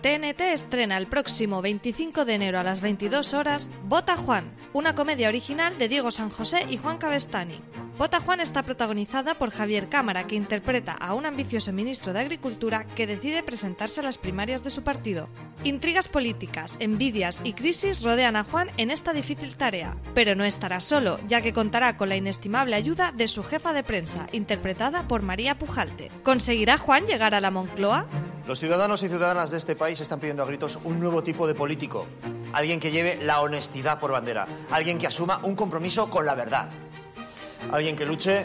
TNT estrena el próximo 25 de enero a las 22 horas Bota Juan, una comedia original de Diego San José y Juan Cabestani. Bota Juan está protagonizada por Javier Cámara, que interpreta a un ambicioso ministro de Agricultura que decide presentarse a las primarias de su partido. Intrigas políticas, envidias y crisis rodean a Juan en esta difícil tarea, pero no estará solo, ya que contará con la inestimable ayuda de su jefa de prensa, interpretada por María Pujalte. ¿Conseguirá Juan llegar a la Moncloa? Los ciudadanos y ciudadanas de este país están pidiendo a gritos un nuevo tipo de político. Alguien que lleve la honestidad por bandera. Alguien que asuma un compromiso con la verdad. Alguien que luche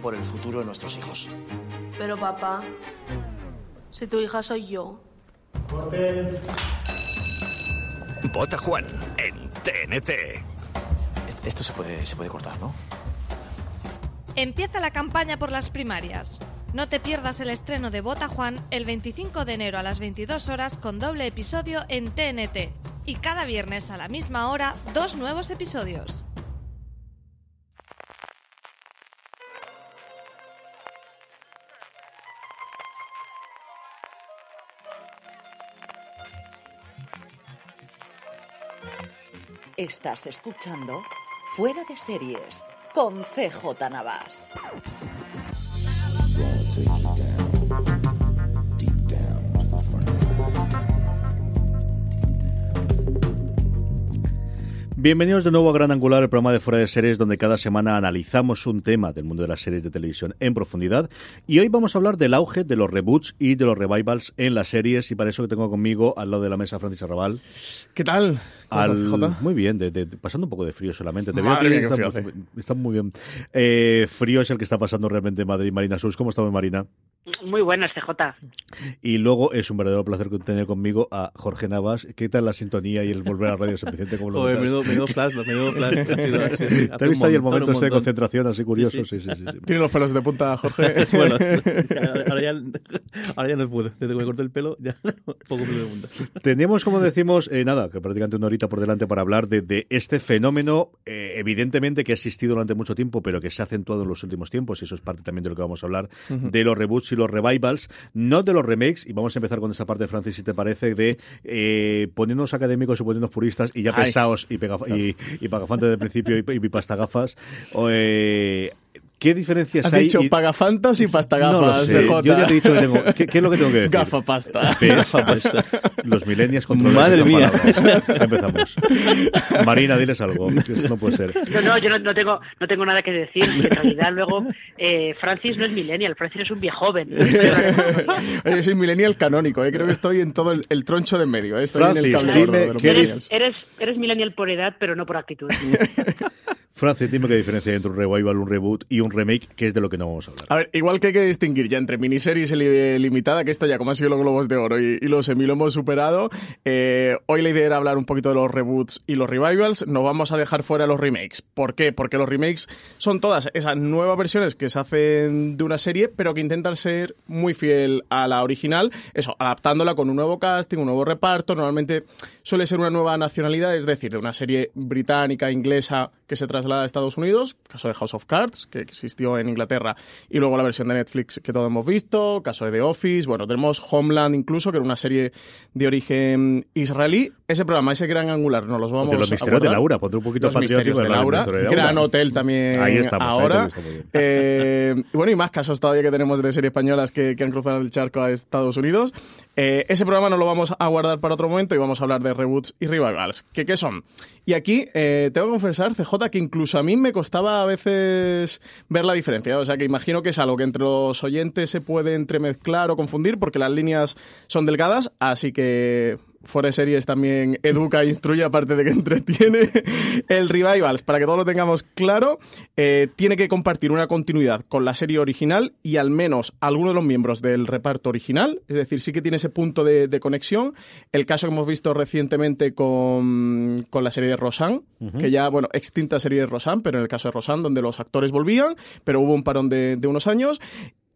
por el futuro de nuestros hijos. Pero papá, si tu hija soy yo. Vota Juan en TNT. Esto se puede, se puede cortar, ¿no? Empieza la campaña por las primarias. No te pierdas el estreno de Bota Juan el 25 de enero a las 22 horas con doble episodio en TNT. Y cada viernes a la misma hora, dos nuevos episodios. Estás escuchando Fuera de Series con CJ Navas. Bienvenidos de nuevo a Gran Angular, el programa de Fuera de Series, donde cada semana analizamos un tema del mundo de las series de televisión en profundidad. Y hoy vamos a hablar del auge de los reboots y de los revivals en las series. Y para eso que tengo conmigo al lado de la mesa Francis Arrabal. ¿Qué tal? Al, muy bien, de, de, pasando un poco de frío solamente. Te Madre veo qué está, frío está muy bien. Eh, frío es el que está pasando realmente en Madrid. Marina Sus, ¿cómo estamos, Marina? Muy buenas, CJ. Y luego es un verdadero placer tener conmigo a Jorge Navas. ¿Qué tal la sintonía y el volver a Radio San Vicente? ¿Cómo lo Joder, menudo, menudo flash, menudo flash. Ha sido, ha sido- ¿Te has visto ahí el momento ese de concentración así curioso? Sí, Sí, sí, sí. sí. Tiene los pelos de punta, Jorge. bueno, ahora ya, ahora ya no puedo. Desde que me corté el pelo, ya poco pelo de punta. Tenemos, como decimos, eh, nada, que prácticamente una horita por delante para hablar de, de este fenómeno, eh, evidentemente que ha existido durante mucho tiempo, pero que se ha acentuado en los últimos tiempos, y eso es parte también de lo que vamos a hablar, de los reboots y los revivals, no de los remakes, y vamos a empezar con esta parte, Francis, si te parece, de eh, poniéndonos académicos y poniéndonos puristas, y ya Ay. pesados y, pega- y, y pagafantes de principio y, y pastagafas. eh, ¿Qué diferencias Has hay? dicho y- pagafantas y pasta no lo gafas, sé. Yo ya te he dicho que tengo. ¿Qué, qué es lo que tengo que decir? Gafa pasta. ¿Ves? Los millennials controlan Madre mía. Empezamos. Marina, diles algo. Eso no puede ser. No, no, yo no, no tengo, no tengo nada que decir. En realidad, luego, eh, Francis no es millennial, Francis es un viejo joven. Oye, soy millennial canónico, ¿eh? creo que estoy en todo el, el troncho de en medio. ¿eh? Estoy en el Francis, dime de los qué millennials. Eres, eres, eres millennial por edad, pero no por actitud. Francis, dime qué diferencia hay entre un revival, un reboot y un remake, que es de lo que no vamos a hablar. A ver, igual que hay que distinguir ya entre miniseries limitada, que esto ya como ha sido los Globos de Oro y, y los Emmy lo hemos superado, eh, hoy la idea era hablar un poquito de los reboots y los revivals, no vamos a dejar fuera los remakes. ¿Por qué? Porque los remakes son todas esas nuevas versiones que se hacen de una serie, pero que intentan ser muy fiel a la original, eso, adaptándola con un nuevo casting, un nuevo reparto, normalmente suele ser una nueva nacionalidad, es decir, de una serie británica, inglesa, que se traslada a Estados Unidos, caso de House of Cards, que existió en Inglaterra, y luego la versión de Netflix que todos hemos visto, caso de The Office, bueno, tenemos Homeland incluso, que era una serie de origen israelí. Ese programa, ese gran angular, nos los vamos de los a misterios de. Laura, pondré un poquito Los misterios de Laura, de Laura. Gran Hotel también Ahí estamos, ahora. Eh, bueno, y más casos todavía que tenemos de series españolas que, que han cruzado el charco a Estados Unidos. Eh, ese programa no lo vamos a guardar para otro momento y vamos a hablar de reboots y revivals. ¿Qué, qué son? Y aquí eh, tengo que confesar, CJ, que incluso a mí me costaba a veces ver la diferencia. O sea, que imagino que es algo que entre los oyentes se puede entremezclar o confundir porque las líneas son delgadas, así que Fuera de Series también educa e instruye, aparte de que entretiene. El Revivals, para que todos lo tengamos claro, eh, tiene que compartir una continuidad con la serie original y al menos alguno de los miembros del reparto original. Es decir, sí que tiene ese punto de, de conexión. El caso que hemos visto recientemente con, con la serie de Rosanne, que ya, bueno, extinta serie de Rosanne, pero en el caso de Rosanne, donde los actores volvían, pero hubo un parón de, de unos años.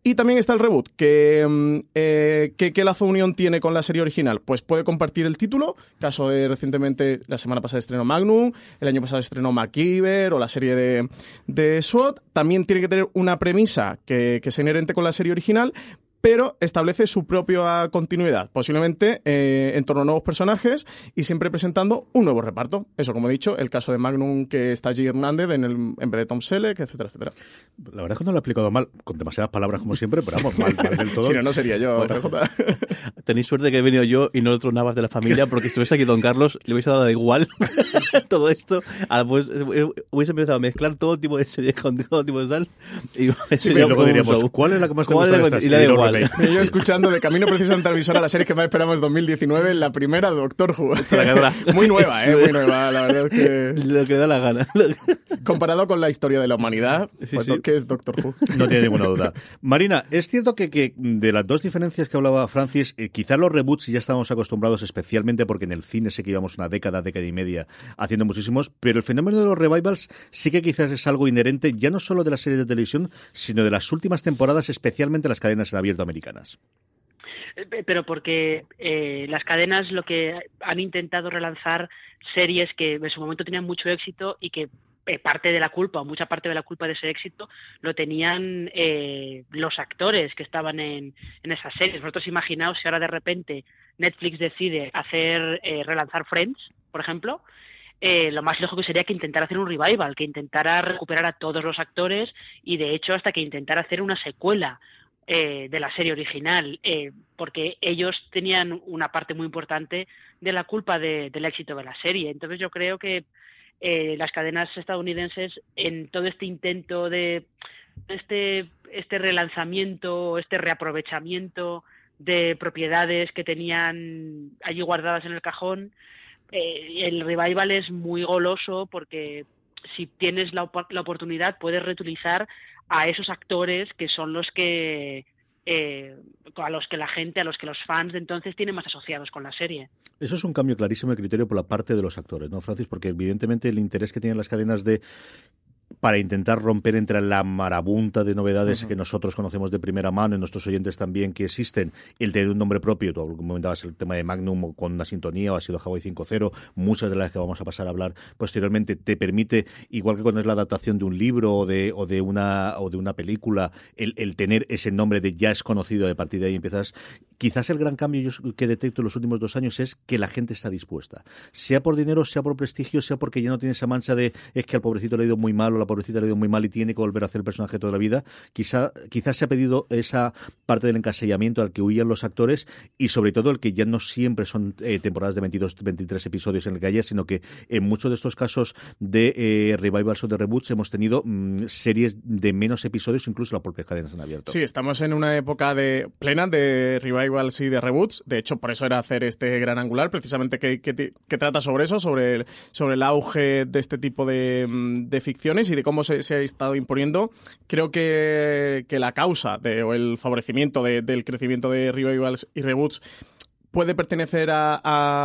Y también está el reboot. Que, mm, eh, ¿qué, lazo unión tiene con la serie original? Pues puede compartir el título. Caso de recientemente, la semana pasada estrenó Magnum, el año pasado estrenó MacGyver o la serie de, de SWAT. También tiene que tener una premisa que, que sea inherente con la serie original, pero establece su propia continuidad, posiblemente eh, en torno a nuevos personajes y siempre presentando un nuevo reparto. Eso, como he dicho, el caso de Magnum que está allí Hernández en, el, en vez de Tom Selleck, etcétera, etcétera. La verdad es que no lo he explicado mal, con demasiadas palabras como siempre, pero vamos, mal, mal del todo. Si no, no sería yo, Bueno. Tenéis suerte que he venido yo y no otro Navas de la familia, porque si estuviese aquí Don Carlos, le hubiese dado igual todo esto. Ah, pues, eh, hubiese empezado a mezclar todo tipo de series con todo tipo de tal. Y Sí, y luego diríamos, ¿cuál es la que más te ¿Cuál gusta? Y le da igual. Me yo escuchando de camino precisamente al visor a la serie que más esperamos 2019, la primera Doctor Who. Muy nueva, ¿eh? Muy nueva, la verdad es que... Lo que da la gana. Comparado con la historia de la humanidad, Sí, pues, sí. ¿qué es Doctor Who? No tiene ninguna duda. Marina, es cierto que, que de las dos diferencias que hablaba Francis, eh, quizás los reboots ya estábamos acostumbrados, especialmente porque en el cine sé que íbamos una década, década y media haciendo muchísimos, pero el fenómeno de los revivals sí que quizás es algo inherente ya no solo de las series de televisión, sino de las últimas temporadas, especialmente las cadenas en abierto americanas. Eh, Pero porque eh, las cadenas lo que han intentado relanzar series que en su momento tenían mucho éxito y que eh, parte de la culpa o mucha parte de la culpa de ese éxito lo tenían eh, los actores que estaban en, esas series. Vosotros imaginaos si ahora de repente Netflix decide hacer relanzar Friends, por ejemplo, eh, lo más lógico sería que intentara hacer un revival, que intentara recuperar a todos los actores y de hecho hasta que intentara hacer una secuela eh, de la serie original, eh, porque ellos tenían una parte muy importante de la culpa de- del éxito de la serie. Entonces yo creo que eh, las cadenas estadounidenses en todo este intento de este este relanzamiento, este reaprovechamiento de propiedades que tenían allí guardadas en el cajón, eh, el revival es muy goloso porque si tienes la, la oportunidad puedes reutilizar a esos actores que son los que eh, a los que la gente, a los que los fans de entonces tienen más asociados con la serie. Eso es un cambio clarísimo de criterio por la parte de los actores, ¿no, Francis? Porque evidentemente el interés que tienen las cadenas de para intentar romper entre la marabunta de novedades que nosotros conocemos de primera mano y nuestros oyentes también que existen, el tener un nombre propio, tú comentabas el tema de Magnum con una sintonía o ha sido Hawaii 5.0, muchas de las que vamos a pasar a hablar posteriormente te permite, igual que cuando es la adaptación de un libro o de, o de una o de una película, el, el tener ese nombre de ya es conocido de partir de ahí empiezas. Quizás el gran cambio yo que detecto en los últimos dos años es que la gente está dispuesta, sea por dinero, sea por prestigio, sea porque ya no tiene esa mancha de es que al pobrecito le ha ido muy mal o la pobrecita le ido muy mal y tiene que volver a hacer el personaje toda la vida. Quizá, quizás se ha pedido esa parte del encasillamiento al que huían los actores y sobre todo el que ya no siempre son eh, temporadas de 22, 23 episodios en el que haya, sino que en muchos de estos casos de eh, revivals o de reboots hemos tenido mm, series de menos episodios, incluso las propias cadenas en abierto. Sí, estamos en una época de plena de revivals y de reboots. De hecho, por eso era hacer este gran angular, precisamente que trata sobre eso, sobre el, sobre el auge de este tipo de, mm, de ficciones y de cómo se, se ha estado imponiendo. Creo que, que la causa de, o el favorecimiento de- del crecimiento de revivals y reboots puede pertenecer a,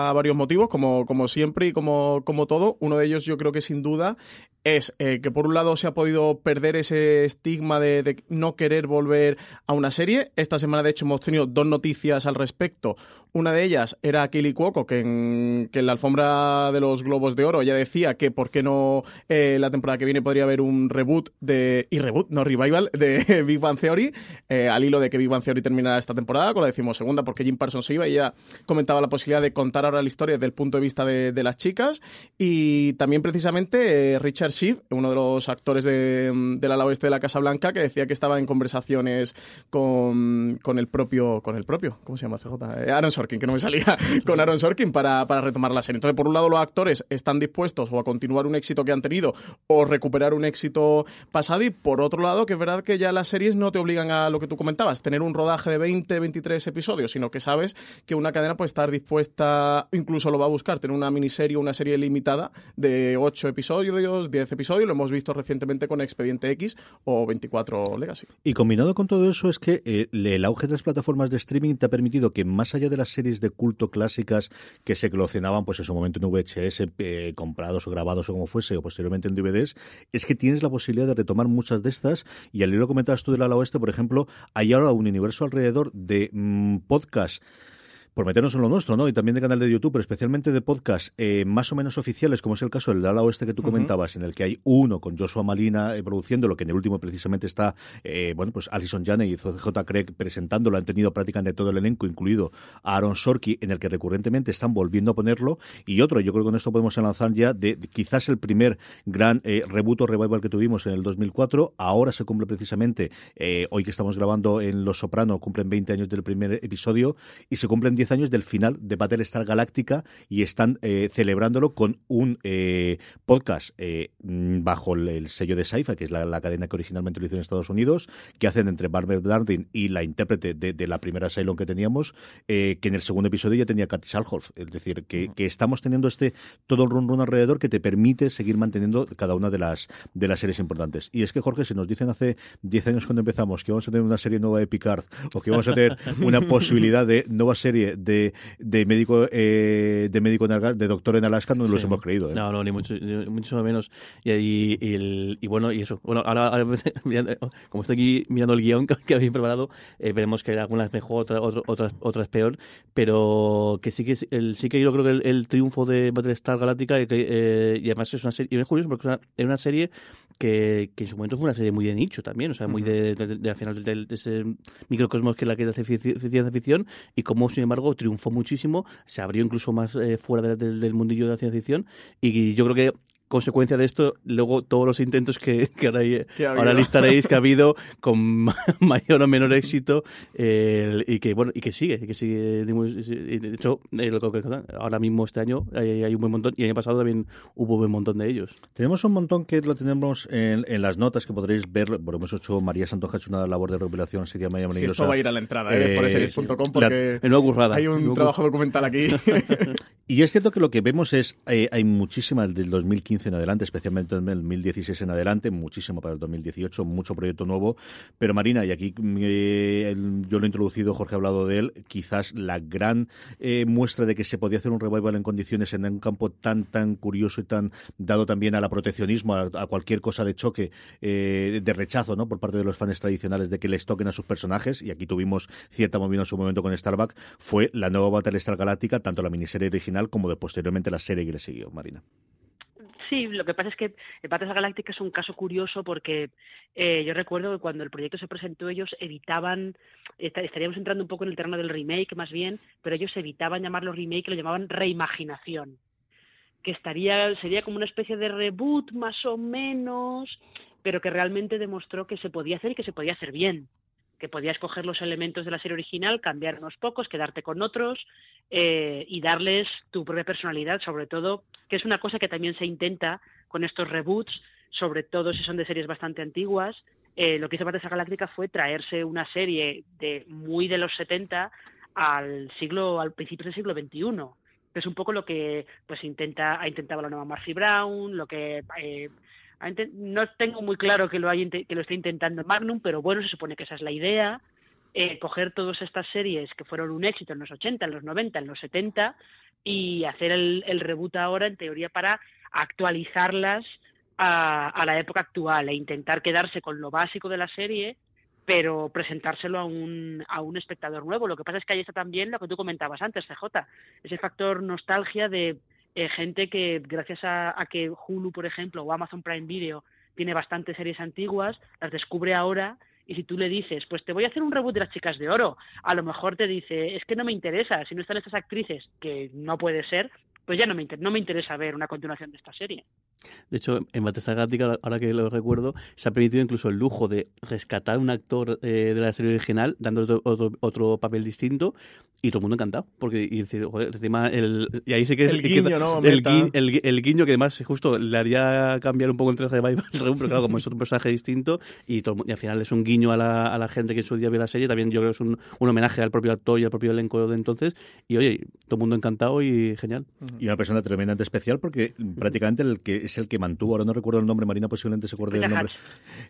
a varios motivos, como, como siempre y como, como todo. Uno de ellos yo creo que sin duda es eh, que por un lado se ha podido perder ese estigma de, no querer volver a una serie. Esta semana, de hecho, hemos tenido dos noticias al respecto. Una de ellas era Kelly Cuoco, que en, la alfombra de los Globos de Oro ya decía que por qué no eh, la temporada que viene podría haber un reboot de... y reboot, no revival, de Big Bang Theory, eh, al hilo de que Big Bang Theory terminara esta temporada con la decimosegunda, porque Jim Parsons se iba y ella comentaba la posibilidad de contar ahora la historia desde el punto de vista de, de las chicas. Y también precisamente eh, Schiff, uno de los actores de, del ala oeste de la Casa Blanca, que decía que estaba en conversaciones con, con el propio, con el propio, ¿cómo se llama CJ? Eh, Aaron Sorkin, que no me salía, con Aaron Sorkin para, para retomar la serie. Entonces, por un lado, los actores están dispuestos o a continuar un éxito que han tenido o recuperar un éxito pasado y por otro lado, que es verdad que ya las series no te obligan a lo que tú comentabas, tener un rodaje de 20, 23 episodios, sino que sabes que una cadena puede estar dispuesta, incluso lo va a buscar, tener una miniserie o una serie limitada de 8 episodios, 10 episodios, lo hemos visto recientemente con Expediente X o 24 Legacy. Y combinado con todo eso es que eh, el auge de las plataformas de streaming te ha permitido que más allá de las series de culto clásicas que se eclosionaban pues en su momento en VHS, eh, comprados o grabados o como fuese, o posteriormente en DVDs, es que tienes la posibilidad de retomar muchas de estas y al hilo comentabas tú del ala oeste, por ejemplo, hay ahora un universo alrededor de mmm, podcasts por meternos en lo nuestro, ¿no? Y también de canal de YouTube, pero especialmente de podcast eh, más o menos oficiales, como es el caso del ala oeste que tú comentabas, uh -huh. en el que hay uno con Joshua Malina eh, produciendo, lo que en el último precisamente está, eh, bueno, pues Alison Janney y J. Craig presentándolo, han tenido prácticamente todo el elenco, incluido a Aaron Sorky, en el que recurrentemente están volviendo a ponerlo, y otro, yo creo que con esto podemos lanzar ya de, de quizás el primer gran eh, reboot o revival que tuvimos en el 2004, ahora se cumple precisamente, eh, hoy que estamos grabando en Los Soprano, cumplen 20 años del primer episodio, y se cumplen 10 años del final de Battlestar Galáctica y están eh, celebrándolo con un eh, podcast eh, bajo el, el, sello de Sci-Fi, que es la, la, cadena que originalmente lo hizo en Estados Unidos, que hacen entre Barbara Darden y la intérprete de, de la primera Cylon que teníamos, que en el segundo episodio ya tenía Katy Salhoff. Es decir, que, que, estamos teniendo este todo el run run alrededor que te permite seguir manteniendo cada una de las, de las series importantes. Y es que, Jorge, si nos dicen hace 10 años cuando empezamos que vamos a tener una serie nueva de Picard o que vamos a tener una posibilidad de nueva serie de, de médico eh, de médico en, de doctor en Alaska no sí. los hemos creído ¿eh? no no ni mucho ni mucho menos y, y, y, el, y bueno y eso bueno ahora, ahora como estoy aquí mirando el guion que, que habéis preparado eh, veremos que algunas mejor otras otras otras peor pero que sí que el, sí que yo creo que el, el triunfo de Battlestar Galáctica y, que, y además es una serie y es curioso porque es una, es una serie que, que, en su momento fue una serie muy de nicho también o sea muy uh -huh. de, de, de, de, al final de, de, ese microcosmos que es la que hace ciencia ficción y como sin embargo triunfó muchísimo, se abrió incluso más eh, fuera de, de, del mundillo de la ciencia ficción y yo creo que consecuencia de esto, luego todos los intentos que, que ahora, que ahora listaréis que ha habido con mayor o menor éxito eh, y que bueno y que sigue, y que sigue de hecho ahora mismo este año hay, hay, un buen montón y el año pasado también hubo un buen montón de ellos. Tenemos un montón que lo tenemos en, en las notas que podréis ver, por hemos hecho María Santoja ha hecho una labor de revelación sería Maya sí, esto va a ir a la entrada eh, eh porque la, currada. hay un trabajo documental aquí. y es cierto que lo que vemos es eh, hay muchísima del 2015 en adelante, especialmente en el 2016 en adelante, muchísimo para el 2018, mucho proyecto nuevo. Pero Marina, y aquí eh, yo lo he introducido, Jorge ha hablado de él, quizás la gran eh, muestra de que se podía hacer un revival en condiciones en un campo tan, tan curioso y tan dado también a la proteccionismo, a, a cualquier cosa de choque, eh, de rechazo, ¿no? Por parte de los fans tradicionales de que les toquen a sus personajes, y aquí tuvimos cierta movida en su momento con Starbuck, fue la nueva Battlestar Galáctica, tanto la miniserie original como de posteriormente la serie que le siguió, Marina. Sí, lo que pasa es que Battlestar Galáctica es un caso curioso porque eh, yo recuerdo que cuando el proyecto se presentó ellos evitaban, estaríamos entrando un poco en el terreno del remake más bien, pero ellos evitaban llamarlo remake, lo llamaban reimaginación, que estaría sería como una especie de reboot más o menos, pero que realmente demostró que se podía hacer y que se podía hacer bien que podías coger los elementos de la serie original, cambiar unos pocos, quedarte con otros eh, y darles tu propia personalidad, sobre todo, que es una cosa que también se intenta con estos reboots, sobre todo si son de series bastante antiguas. Eh, lo que hizo Battlestar Galáctica fue traerse una serie de muy de los 70 al siglo, al principio del siglo XXI. Que es un poco lo que pues intenta, ha intentado la nueva Murphy Brown, lo que eh, no tengo muy claro que lo, haya, que lo esté intentando Magnum, pero bueno, se supone que esa es la idea. Eh, coger todas estas series que fueron un éxito en los 80, en los 90, en los 70 y hacer el, el reboot ahora, en teoría, para actualizarlas a, a la época actual e intentar quedarse con lo básico de la serie pero presentárselo a un, a un espectador nuevo. Lo que pasa es que ahí está también lo que tú comentabas antes, CJ, ese factor nostalgia de eh, gente que gracias a, que Hulu, por ejemplo, o Amazon Prime Video tiene bastantes series antiguas, las descubre ahora y si tú le dices, pues te voy a hacer un reboot de las chicas de oro, a lo mejor te dice, es que no me interesa, si no están estas actrices, que no puede ser, pues ya no me, no me interesa ver una continuación de esta serie. De hecho, en Battlestar Galactica, ahora que lo recuerdo, se ha permitido incluso el lujo de rescatar un actor eh, de la serie original, dándole otro, otro, papel distinto, y todo el mundo encantado. Porque, y decir, joder, encima, el, y ahí sí que es el, guiño, ¿no? El, gui, el, el, guiño que además justo le haría cambiar un poco entre Revival y pero claro, como es otro personaje distinto, y, todo, y al final es un guiño a la, a la, gente que en su día vio la serie, también yo creo que es un, un, homenaje al propio actor y al propio elenco de entonces, y oye, todo el mundo encantado y genial. Y una persona tremendamente especial porque prácticamente el que es el que mantuvo, ahora no recuerdo el nombre, Marina posiblemente se acuerde del nombre,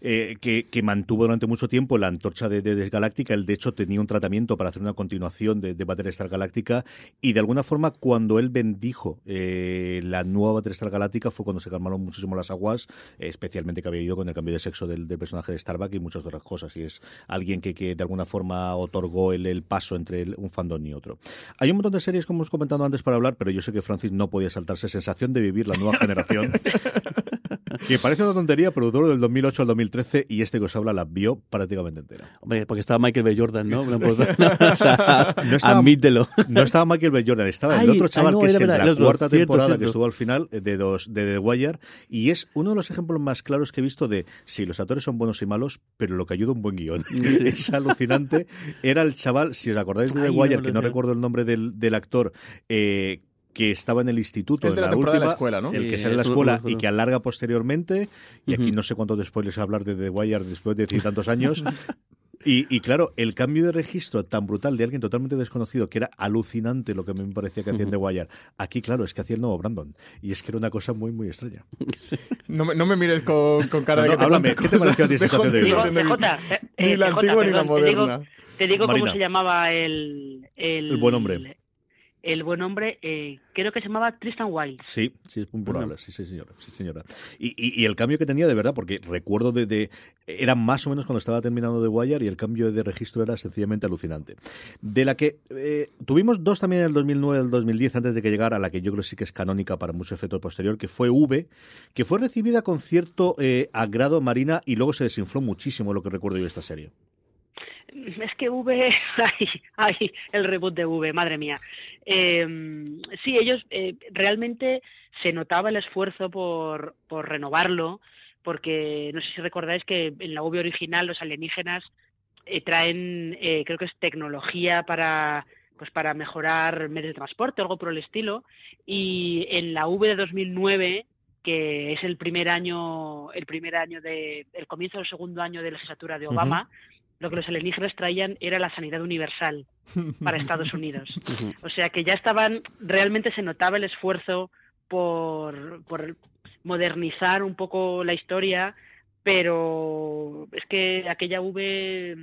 eh, que, que, mantuvo durante mucho tiempo la antorcha de, de, de Galáctica. Él, de hecho, tenía un tratamiento para hacer una continuación de, de Battlestar Galáctica y, de alguna forma, cuando él bendijo eh, la nueva Battlestar Galáctica fue cuando se calmaron muchísimo las aguas, especialmente que había ido con el cambio de sexo del, personaje de Starbuck y muchas otras cosas. Y es alguien que, que de alguna forma otorgó el, el paso entre un fandom y otro. Hay un montón de series, como hemos comentado antes, para hablar, pero yo sé que Francis no podía saltarse sensación de vivir la nueva generación. que parece una tontería, pero duró del 2008 al 2013 y este que os habla la vio prácticamente entera. Hombre, porque estaba Michael B. Jordan, ¿no? o sea, no estaba, admítelo. No estaba Michael B. Jordan, estaba Ay, el otro chaval ay, no, que es era en verdad, la otro, cuarta cierto, temporada cierto. que estuvo al final de, dos, de The Wire y es uno de los ejemplos más claros que he visto de si los actores son buenos y malos, pero lo que ayuda un buen guion. Sí. es alucinante. Era el chaval, si os acordáis de The Ay, Wire, no, que no no. recuerdo el nombre del, del actor, eh, que estaba en el instituto el de en la, la última, de la escuela, ¿no? el que Sí, sale de la es escuela y que alarga posteriormente y aquí no sé cuántos spoilers hablar de The Wire después de decir tantos años y, y, claro, el cambio de registro tan brutal de alguien totalmente desconocido, que era alucinante lo que me parecía que hacía en The Wire, aquí, claro, es que hacía el nuevo Brandon. Y es que era una cosa muy, muy extraña. No, me, no me mires con, con cara No, de no, que te háblame, cuente ¿qué te pareció a ti de de- Ni la antigua ni la perdón, te digo- moderna. Te digo Marina. cómo se llamaba el... El, El buen hombre. El buen hombre, eh, creo que se llamaba Tristan Wilde. Sí, sí, es probable, sí, sí, señora. Sí, señora. Y, y, y, el cambio que tenía, de verdad, porque recuerdo de, de, Era más o menos cuando estaba terminando The Wire y el cambio de registro era sencillamente alucinante. De la que eh, tuvimos dos también en el 2009 y el 2010, antes de que llegara a la que yo creo que sí que es canónica para mucho efecto posterior, que fue V, que fue recibida con cierto eh, agrado marina y luego se desinfló muchísimo lo que recuerdo yo de esta serie. Es que V, ay, ay, el reboot de V, madre mía. Eh, sí, ellos eh, realmente se notaba el esfuerzo por, por renovarlo, porque no sé si recordáis que en la V original los alienígenas eh, traen, eh, creo que es tecnología para pues para mejorar medios de transporte algo por el estilo, y en la V de 2009 que es el primer año, el primer año de, el comienzo del segundo año de legislatura de Obama, uh -huh lo que los alienígenas traían era la sanidad universal para Estados Unidos. O sea que ya estaban, realmente se notaba el esfuerzo por, por modernizar un poco la historia, pero es que aquella V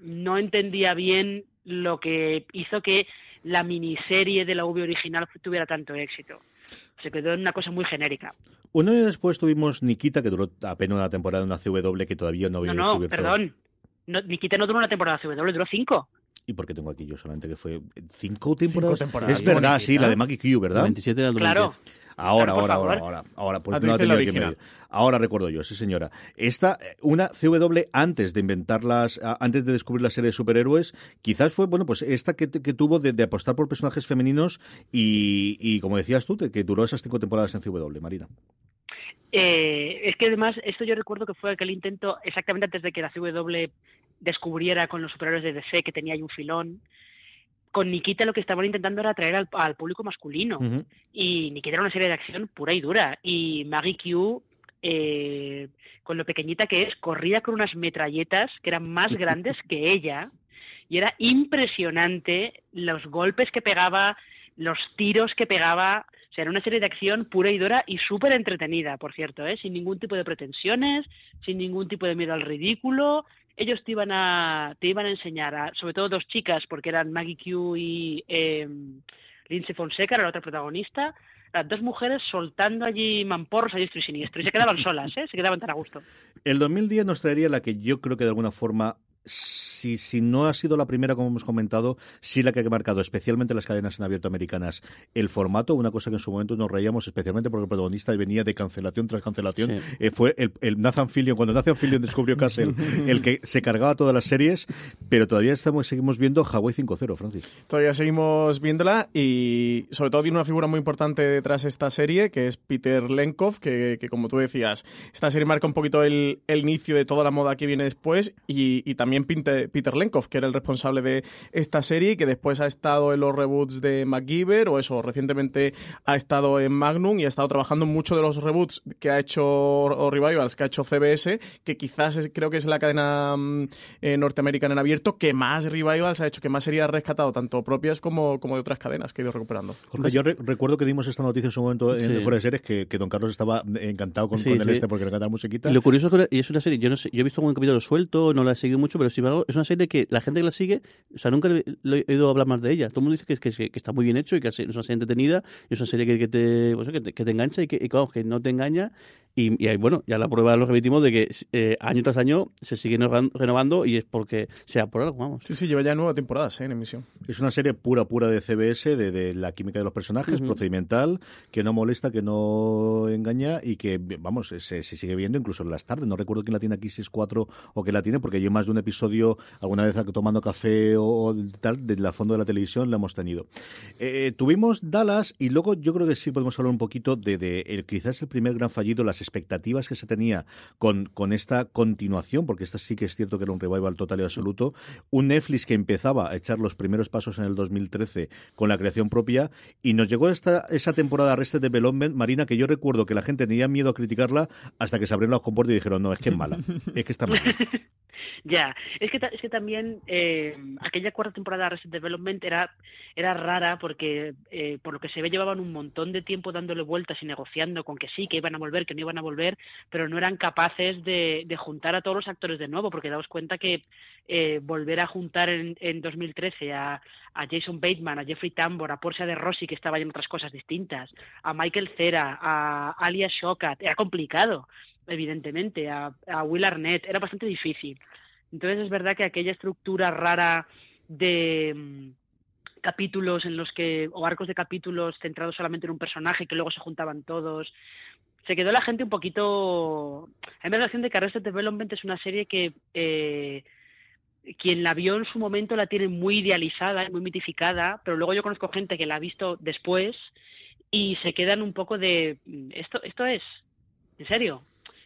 no entendía bien lo que hizo que la miniserie de la V original tuviera tanto éxito. Se quedó en una cosa muy genérica. Un año después tuvimos Nikita, que duró apenas una temporada en una CW que todavía no había no, no, perdón. No, Nikita no duró una temporada CW, duró cinco. ¿Y por qué tengo aquí yo solamente que fue cinco temporadas? Cinco temporadas. Es verdad, sí, la de Maggie Q, ¿verdad? 27 del 2010. Claro. Ahora, Claro, por ahora, ahora, ahora, ahora, tú no. Ahora recuerdo yo, sí señora. Esta, una CW antes de inventarlas, antes de descubrir la serie de superhéroes, quizás fue, bueno, pues esta que, que tuvo de, de apostar por personajes femeninos y, y como decías tú, que duró esas cinco temporadas en CW, Marina. Eh, es que además, esto yo recuerdo que fue aquel intento exactamente antes de que la CW descubriera con los superhéroes de DC que tenía ahí un filón. Con Nikita lo que estaban intentando era atraer al, al público masculino. Y Nikita era una serie de acción pura y dura. Y Maggie Q, eh, con lo pequeñita que es, corría con unas metralletas que eran más grandes que ella. Y era impresionante los golpes que pegaba, los tiros que pegaba. O sea, era una serie de acción pura y dura y súper entretenida, por cierto, ¿eh? sin ningún tipo de pretensiones, sin ningún tipo de miedo al ridículo. Ellos te iban a, te iban a enseñar, a, sobre todo dos chicas, porque eran Maggie Q y... Eh, Lindsay Fonseca era la otra protagonista, las dos mujeres soltando allí mamporros a diestro y siniestro, y se quedaban solas, ¿eh? se quedaban tan a gusto. El 2010 nos traería la que yo creo que de alguna forma si, si no ha sido la primera, como hemos comentado, sí la que ha marcado, especialmente las cadenas en abierto americanas, el formato, una cosa que en su momento nos reíamos, especialmente porque el protagonista venía de cancelación tras cancelación, eh, fue el, el, Nathan Fillion, cuando Nathan Fillion descubrió Castle, el que se cargaba todas las series, pero todavía estamos seguimos viendo Hawaii 5.0, Francis. Todavía seguimos viéndola y sobre todo tiene una figura muy importante detrás de esta serie, que es Peter Lenkov, que, que como tú decías, esta serie marca un poquito el, el inicio de toda la moda que viene después y, y también Peter Lenkov, que era el responsable de esta serie y que después ha estado en los reboots de MacGyver o eso, recientemente ha estado en Magnum y ha estado trabajando en muchos de los reboots que ha hecho o revivals que ha hecho CBS, que quizás creo que es la cadena mm, eh, norteamericana en abierto que más revivals ha hecho, que más sería rescatado, tanto propias como, como de otras cadenas que ha ido recuperando. yo recuerdo que dimos esta noticia en su momento en Fuera de Series, que, Don Carlos estaba encantado con, el este porque le encanta la musiquita. Y lo curioso es que es una serie, yo no sé, yo he visto algún capítulo suelto, no la he seguido mucho, pero sin embargo es una serie que la gente que la sigue, o sea, nunca he oído hablar más de ella. Todo el mundo dice que, que, que está muy bien hecho y que es una serie entretenida y es una serie que, te, pues, que, te, que te engancha y que, y, que no te engaña y, y, bueno, ya la prueba lo repetimos de que eh, año tras año se sigue renovando y es porque sea por algo, vamos. Sí, sí, lleva ya nueve temporadas ¿eh? en emisión. Es una serie pura, pura de CBS, de, de la química de los personajes, procedimental, que no molesta, que no engaña y que, vamos, se, se, sigue viendo incluso en las tardes. No recuerdo quién la tiene aquí, si es 4 o que la tiene, porque yo más de un episodio, alguna vez tomando café o, o tal, de la fondo de la televisión, la hemos tenido. Eh, tuvimos Dallas y luego yo creo que sí podemos hablar un poquito de, de el, quizás el primer gran fallido, las expectativas que se tenía con, con esta continuación, porque esta sí que es cierto que era un revival total y absoluto, un Netflix que empezaba a echar los primeros pasos en el 2013 con la creación propia y nos llegó esta, esa temporada Arrested Development, Marina, que yo recuerdo que la gente tenía miedo a criticarla hasta que se abrieron los compuertos y dijeron, no, es que es mala, es que está mala. Ya, es que, es que también eh, aquella cuarta temporada de Reset Development era, era rara porque, eh, por lo que se ve, llevaban un montón de tiempo dándole vueltas y negociando con que sí, que iban a volver, que no iban a volver, pero no eran capaces de, de juntar a todos los actores de nuevo, porque daos cuenta que eh, volver a juntar en, en 2013 a, a Jason Bateman, a Jeffrey Tambor, a Portia de Rossi, que estaba en otras cosas distintas, a Michael Cera, a Alia Shokat, era complicado evidentemente, a Will Arnett, era bastante difícil. Entonces es verdad que aquella estructura rara de mm, capítulos en los que, o arcos de capítulos centrados solamente en un personaje que luego se juntaban todos, se quedó la gente un poquito... A mí me da la sensación de que Arrested Development es una serie que... Eh, quien la vio en su momento la tiene muy idealizada, muy mitificada, pero luego yo conozco gente que la ha visto después y se quedan un poco de esto esto es en serio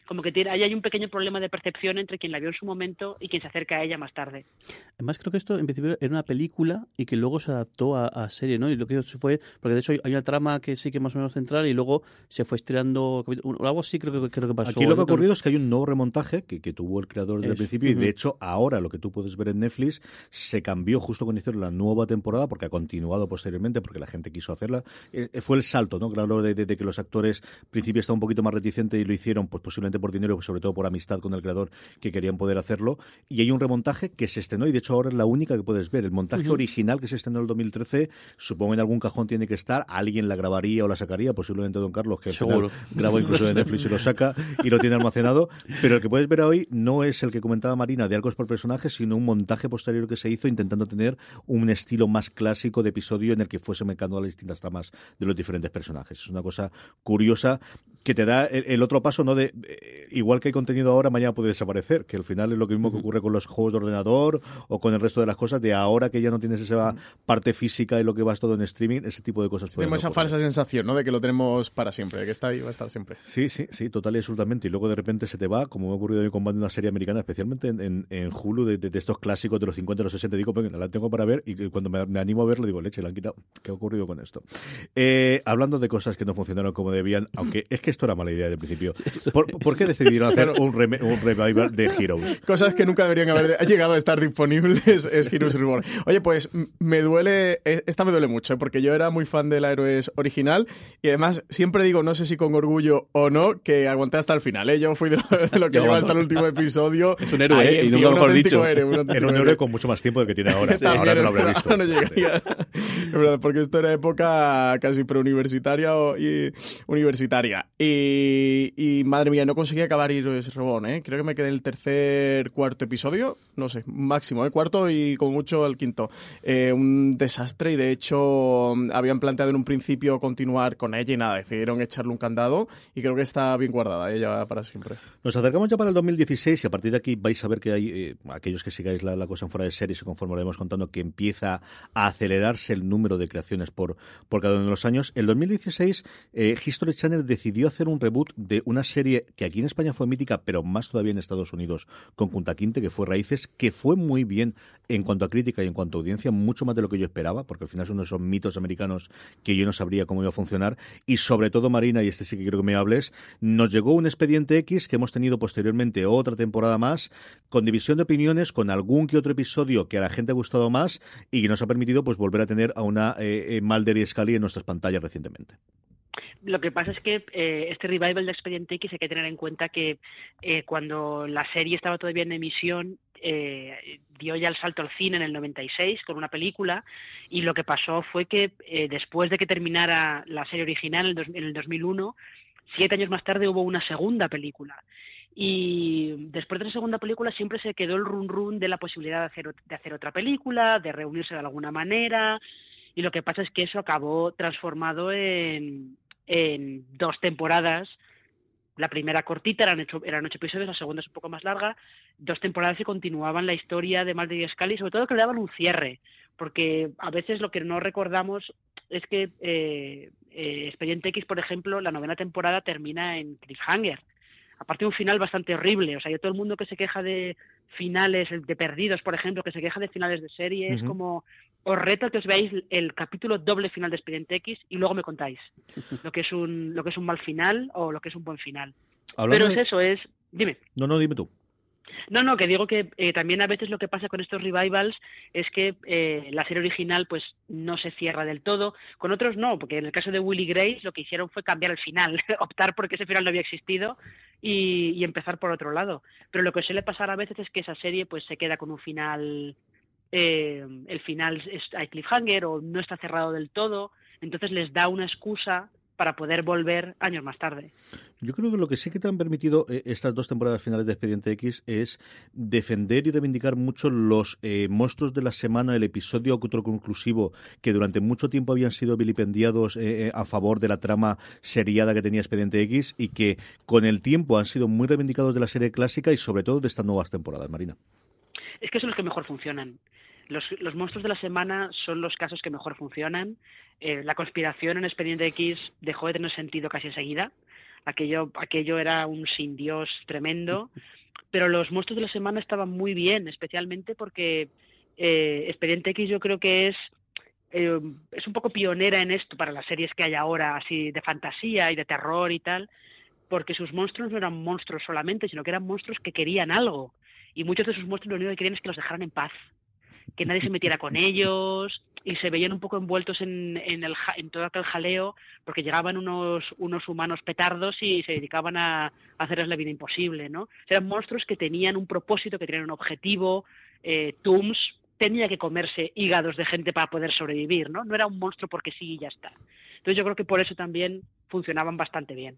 como que tiene, ahí hay un pequeño problema de percepción entre quien la vio en su momento y quien se acerca a ella más tarde. Además, creo que esto en principio era una película y que luego se adaptó a, a serie, ¿no? Y lo que fue, porque de hecho hay una trama que sí que más o menos central y luego se fue estirando, algo así creo que, creo que pasó. Aquí lo que ha ocurrido es que hay un nuevo remontaje que, que tuvo el creador desde el principio y de hecho ahora lo que tú puedes ver en Netflix se cambió justo cuando hicieron la nueva temporada porque ha continuado posteriormente porque la gente quiso hacerla. Eh, fue el salto, ¿no? Claro, de, de, de que los actores al principio estaban un poquito más reticentes y lo hicieron pues posiblemente por dinero, sobre todo por amistad con el creador que querían poder hacerlo. Y hay un remontaje que se estrenó y de hecho ahora es la única que puedes ver. El montaje uh -huh. original que se estrenó en el 2013, supongo en algún cajón tiene que estar, alguien la grabaría o la sacaría, posiblemente Don Carlos, que al final grabó incluso de Netflix y lo saca y lo tiene almacenado. Pero el que puedes ver hoy no es el que comentaba Marina de arcos por personaje, sino un montaje posterior que se hizo intentando tener un estilo más clásico de episodio en el que fuese mecando las distintas tramas de los diferentes personajes. Es una cosa curiosa que te da el, el otro paso, ¿no? De eh, igual que hay contenido ahora, mañana puede desaparecer, que al final es lo mismo que ocurre con los juegos de ordenador o con el resto de las cosas, de ahora que ya no tienes esa parte física y lo que vas todo en streaming, ese tipo de cosas. Tenemos esa falsa sensación, ¿no? De que lo tenemos para siempre, de que está ahí va a estar siempre. Sí, sí, sí, total y absolutamente. Y luego de repente se te va, como me ha ocurrido a mí con una serie americana, especialmente en, en, en Hulu, de, de, de, estos clásicos de los 50 y los 60, digo, venga, la tengo para ver y cuando me, me animo a verlo digo, leche, la han quitado. ¿Qué ha ocurrido con esto? Eh, hablando de cosas que no funcionaron como debían, aunque es que esto era mala idea de principio. Por, porque ¿Por qué decidieron hacer un, rem- un revival de Heroes? Cosas que nunca deberían haber llegado a estar disponibles es Heroes Reborn. Oye, pues me duele, e- esta me duele mucho, porque yo era muy fan de la Héroes original y además siempre digo, no sé si con orgullo o no, que aguanté hasta el final. ¿eh? Yo fui de lo, que no. hasta el último episodio. Es un héroe, Ahí, ¿eh? Y nunca un mejor dicho. héroe, un Era un héroe. con mucho más tiempo del que tiene ahora. También ahora no lo habré visto. no llegaría. Es verdad, porque esto era época casi preuniversitaria o- y universitaria. Y, y, madre mía, no conseguí acabar Heroes Reborn, ¿eh? Creo que me quedé en el tercer, cuarto episodio, no sé, máximo, ¿eh? Cuarto y como mucho el quinto. Eh, un desastre y de hecho habían planteado en un principio continuar con ella y nada, decidieron echarle un candado y creo que está bien guardada ella para siempre. Nos acercamos ya para el 2016 y a partir de aquí vais a ver que hay, eh, aquellos que sigáis la, la cosa en fuera de series y conforme lo hemos contando, que empieza a acelerarse el número de creaciones por, por cada uno de los años. El 2016, eh, History Channel decidió hacer un reboot de una serie que aquí en España fue mítica, pero más todavía en Estados Unidos, con Kunta Kinte, que fue Raíces, que fue muy bien en cuanto a crítica y en cuanto a audiencia, mucho más de lo que yo esperaba, porque al final son esos mitos americanos que yo no sabría cómo iba a funcionar. Y sobre todo, Marina, y este sí que creo que me hables, nos llegó un expediente X que hemos tenido posteriormente otra temporada más, con división de opiniones, con algún que otro episodio que a la gente ha gustado más y que nos ha permitido pues volver a tener a una eh, eh, y Scully en nuestras pantallas recientemente. Lo que pasa es que eh, este revival de Expediente X hay que tener en cuenta que eh, cuando la serie estaba todavía en emisión eh, dio ya el salto al cine en el 96 con una película y lo que pasó fue que eh, después de que terminara la serie original en el, dos, en el 2001, siete años más tarde hubo una segunda película. Y después de la segunda película siempre se quedó el run run de la posibilidad de hacer, de hacer otra película, de reunirse de alguna manera, y lo que pasa es que eso acabó transformado en, en dos temporadas. La primera cortita eran ocho, eran ocho episodios, la segunda es un poco más larga. Dos temporadas que continuaban la historia de Mulder y Scully, sobre todo que le daban un cierre, porque a veces lo que no recordamos es que eh, eh, Expediente X, por ejemplo, la novena temporada termina en cliffhanger. Aparte de un final bastante horrible, o sea, yo todo el mundo que se queja de finales de perdidos, por ejemplo, que se queja de finales de serie, es como os reto que os veáis el capítulo doble final de Expediente X y luego me contáis lo que es un lo que es un mal final o lo que es un buen final. Hablando Pero es de- eso, es dime. No, no, dime tú. No, no, que digo que eh, también a veces lo que pasa con estos revivals es que eh, la serie original pues no se cierra del todo, con otros no, porque en el caso de Willy Grace lo que hicieron fue cambiar el final, optar porque ese final no había existido y, empezar por otro lado. Pero lo que suele pasar a veces es que esa serie pues se queda con un final, eh, el final es, hay cliffhanger o no está cerrado del todo, entonces les da una excusa para poder volver años más tarde. Yo creo que lo que sí que te han permitido eh, estas dos temporadas finales de Expediente X es defender y reivindicar mucho los eh, monstruos de la semana, el episodio autoconclusivo que durante mucho tiempo habían sido vilipendiados eh, eh, a favor de la trama seriada que tenía Expediente X y que con el tiempo han sido muy reivindicados de la serie clásica y sobre todo de estas nuevas temporadas, Marina. es que son los que mejor funcionan. Los, los monstruos de la semana son los casos que mejor funcionan. Eh, la conspiración en Expediente X dejó de tener sentido casi enseguida. Aquello, aquello era un sin Dios tremendo. Pero los monstruos de la semana estaban muy bien, especialmente porque eh, Expediente X yo creo que es eh, es un poco pionera en esto para las series que hay ahora, así de fantasía y de terror y tal, porque sus monstruos no eran monstruos solamente, sino que eran monstruos que querían algo. Y muchos de sus monstruos lo único que querían es que los dejaran en paz, que nadie se metiera con ellos y se veían un poco envueltos en, en, el, en todo aquel jaleo porque llegaban unos, unos humanos petardos y se dedicaban a, hacerles la vida imposible, ¿no? Eran monstruos que tenían un propósito, que tenían un objetivo. Eh, tenía que comerse hígados de gente para poder sobrevivir, ¿no? No era un monstruo porque sí y ya está. Entonces yo creo que por eso también funcionaban bastante bien.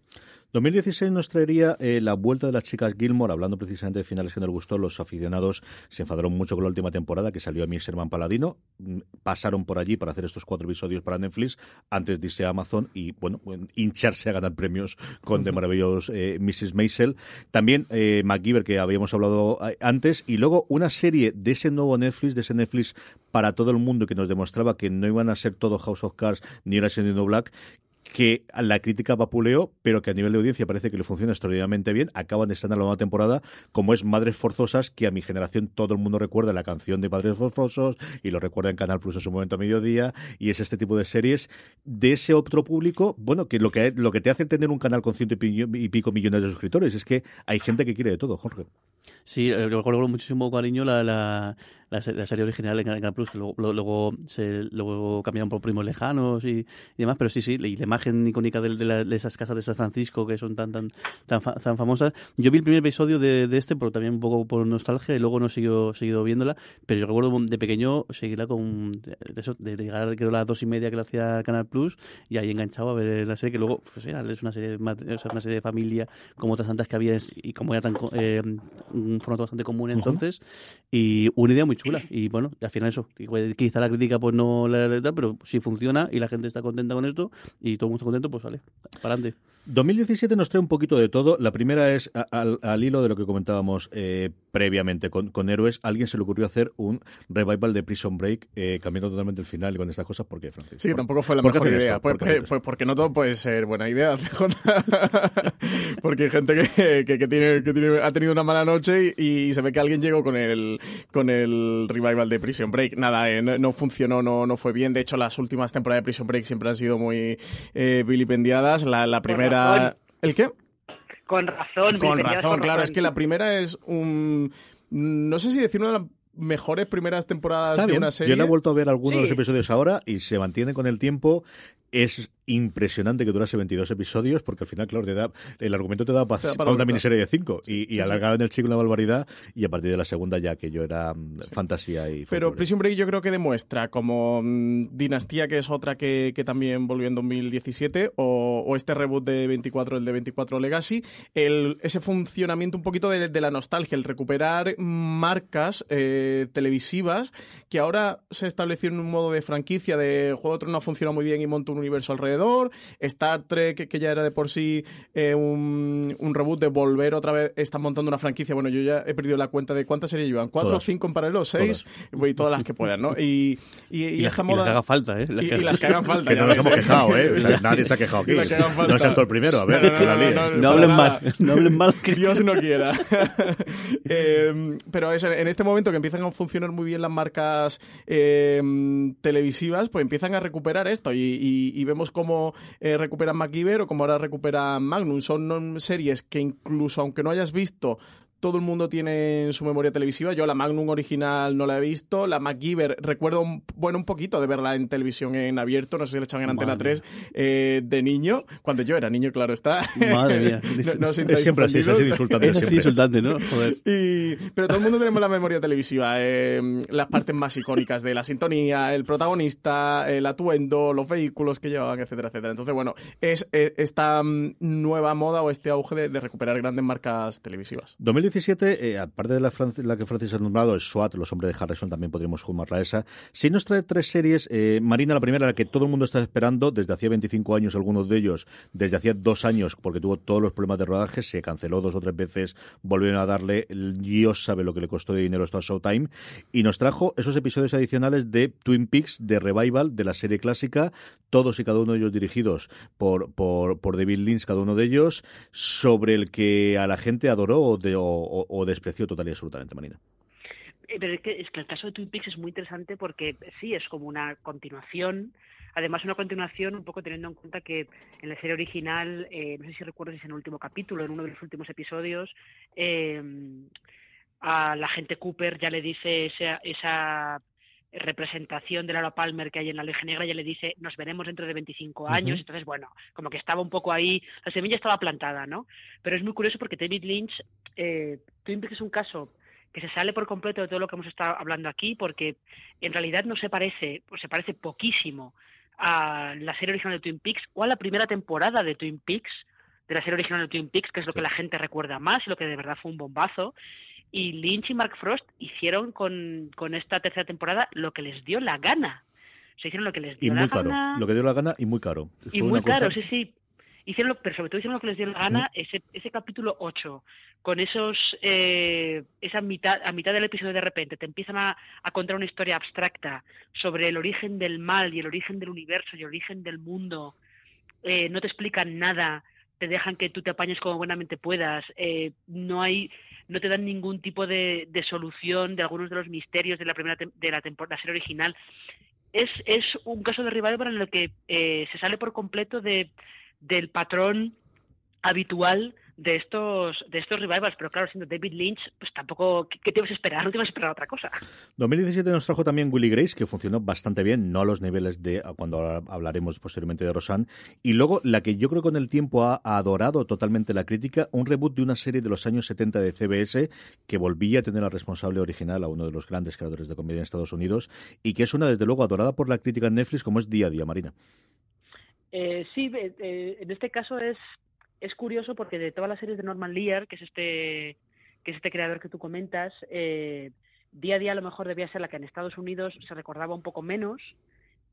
2016 nos traería eh, la vuelta de las chicas Gilmore, hablando precisamente de finales que nos gustó. Los aficionados se enfadaron mucho con la última temporada que salió a mi Serman Paladino. Mm, Pasaron por allí para hacer estos cuatro episodios para Netflix antes de irse a Amazon y, bueno, hincharse a ganar premios con The Maravillosos eh, Mrs. Maisel. También eh, MacGyver, que habíamos hablado eh, antes. Y luego una serie de ese nuevo Netflix, de ese Netflix para todo el mundo que nos demostraba que no iban a ser todo House of Cards ni Orange is the New Black que la crítica vapuleó, pero que a nivel de audiencia parece que le funciona extraordinariamente bien. Acaban de estar en la nueva temporada, como es Madres Forzosas, que a mi generación todo el mundo recuerda la canción de Padres Forzosos y lo recuerda en Canal Plus en su momento a mediodía. Y es este tipo de series de ese otro público, bueno, que lo que, lo que te hace tener un canal con ciento y pico millones de suscriptores es que hay gente que quiere de todo, Jorge. Sí, eh, recuerdo muchísimo cariño la, la, serie original en Canal Plus, que luego, luego, se, luego cambiaron por primos lejanos y, demás, pero sí, sí, y la imagen icónica de, de, esas casas de San Francisco que son tan tan tan, tan famosas. Yo vi el primer episodio de, de, este, pero también un poco por nostalgia, y luego no he seguido, viéndola, pero yo recuerdo de pequeño seguirla con de, eso, de, llegar creo a las dos y media que la hacía Canal Plus, y ahí enganchado a ver la serie, que luego pues, es una serie, una serie de familia como otras tantas que había y como era tan eh, un formato bastante común entonces, y una idea muy chula. Y bueno, al final eso, quizá la crítica pues no la tal, pero si funciona y la gente está contenta con esto y todo el mundo está contento, pues vale, para adelante. 2017 nos trae un poquito de todo. La primera es al, hilo de lo que comentábamos eh, previamente con, con, Héroes. alguien se le ocurrió hacer un revival de Prison Break, eh, cambiando totalmente el final con estas cosas. ¿Por qué, Francis? Sí, tampoco fue la mejor idea. Pues, pues, pues, porque no todo puede ser buena idea. porque hay gente que, que, tiene, que tiene, ha tenido una mala noche y, se ve que alguien llegó con el, con el revival de Prison Break. Nada, eh, no, funcionó, no, no fue bien. De hecho, las últimas temporadas de Prison Break siempre han sido muy vilipendiadas. La, la primera ¿El qué? Con razón. Con razón, claro. Es que la primera es un... No sé si decir una de las mejores primeras temporadas de una serie. Yo la he vuelto a ver algunos de los episodios ahora y se mantiene con el tiempo. Es impresionante que durase 22 episodios, porque al final, claro, te da, el argumento te da para, una miniserie de 5 y, y alargado en el chico una barbaridad y a partir de la segunda ya que yo era mm, fantasía y... Pero Prison Break yo creo que demuestra como mm, Dinastía, que es otra que, que, también volvió en 2017, o, o, este reboot de 24, el de 24 Legacy, el, ese funcionamiento un poquito de, de la nostalgia, el recuperar marcas eh, televisivas que ahora se estableció en un modo de franquicia de Juego de Tronos no funciona muy bien y monta un universo alrededor Star Trek, que ya era de por sí eh, un, reboot de volver otra vez, están montando una franquicia. Bueno, yo ya he perdido la cuenta de cuántas series llevan, cuatro o cinco en paralelo, seis, y todas las que puedan, ¿no? Y, y, esta moda. las que hagan falta, ¿eh? y, las que hagan falta. que no nos hemos quejado, ¿eh? nadie se ha quejado aquí. No es el primero, a ver, no, hablen mal, no hablen mal. Que Dios no quiera. eh, pero eso, en este momento que empiezan a funcionar muy bien las marcas eh, televisivas, pues empiezan a recuperar esto y vemos cómo eh, recuperan MacGyver o como ahora recuperan Magnum. Son series que incluso aunque no hayas visto todo el mundo tiene en su memoria televisiva. Yo la Magnum original no la he visto. La MacGyver, recuerdo, un, bueno, un poquito de verla en televisión en abierto. No sé si la echaban en Antena 3 eh, de niño. Cuando yo era niño, claro está. Madre mía. no, siempre así, es así insultante. Es así insultante, ¿no? Joder. Y, pero todo el mundo tenemos la memoria televisiva. Eh, las partes más icónicas de la sintonía, el protagonista, el atuendo, los vehículos que llevaban, etcétera, etcétera. Entonces, bueno, es esta mm, nueva moda o este auge de, recuperar grandes marcas televisivas. 2017, eh, aparte de la, que Francis ha nombrado, el SWAT, Los Hombres de Harrison, también podríamos sumarla esa. Si nos trae tres series, eh, Marina, la primera, la que todo el mundo está esperando, desde hacía 25 años, algunos de ellos, desde hacía dos años, porque tuvo todos los problemas de rodaje, se canceló dos o tres veces, volvieron a darle, Dios sabe lo que le costó de dinero esto a Showtime, y nos trajo esos episodios adicionales de Twin Peaks, de Revival, de la serie clásica, todos y cada uno de ellos dirigidos por, por, por David Lynch, cada uno de ellos, sobre el que a la gente adoró o, de, o, despreció total y absolutamente, Marina. Eh, pero es que, el caso de Twin Peaks es muy interesante porque sí, es como una continuación, además una continuación un poco teniendo en cuenta que en la serie original, eh, no sé si recuerdo si es en el último capítulo, en uno de los últimos episodios, eh, a la gente Cooper ya le dice esa representación de Laura Palmer que hay en la Legión Negra, ya le dice, nos veremos dentro de 25 años, entonces, bueno, como que estaba un poco ahí, la semilla estaba plantada, ¿no? Pero es muy curioso porque David Lynch, eh, Twin Peaks es un caso que se sale por completo de todo lo que hemos estado hablando aquí, porque en realidad no se parece, pues se parece poquísimo a la serie original de Twin Peaks o a la primera temporada de Twin Peaks, de la serie original de Twin Peaks, que es lo que la gente recuerda más y lo que de verdad fue un bombazo y Lynch y Mark Frost hicieron con, con esta tercera temporada lo que les dio la gana. Se hicieron lo que les dio y muy caro. Lo que dio la gana y muy caro. y muy caro, sí, sí. Hicieron pero sobre todo hicieron lo que les dio la gana, ese, ese capítulo 8, con esos, eh, esa mitad, a mitad del episodio de repente, te empiezan a, a contar una historia abstracta sobre el origen del mal y el origen del universo y el origen del mundo, eh, no te explican nada, te dejan que tú te apañes como buenamente puedas, eh, no hay no te dan ningún tipo de, solución de algunos de los misterios de la primera de la, temporada, serie original. Es, es un caso de rival en el que eh, se sale por completo de, del patrón habitual de estos de estos revivals, pero claro, siendo David Lynch, pues tampoco, ¿qué, te ibas a esperar? No te ibas a esperar otra cosa. 2017 nos trajo también Willy Grace, que funcionó bastante bien, no a los niveles de cuando hablaremos posteriormente de Rosanne, y luego la que yo creo con el tiempo ha adorado totalmente la crítica, un reboot de una serie de los años 70 de CBS, que volvía a tener al responsable original, a uno de los grandes creadores de comedia en Estados Unidos, y que es una, desde luego, adorada por la crítica en Netflix, como es Día a Día, Marina. Eh, sí, eh, en este caso es es curioso porque de todas las series de Norman Lear, que es este, que es este creador que tú comentas, eh, día a día a lo mejor debía ser la que en Estados Unidos se recordaba un poco menos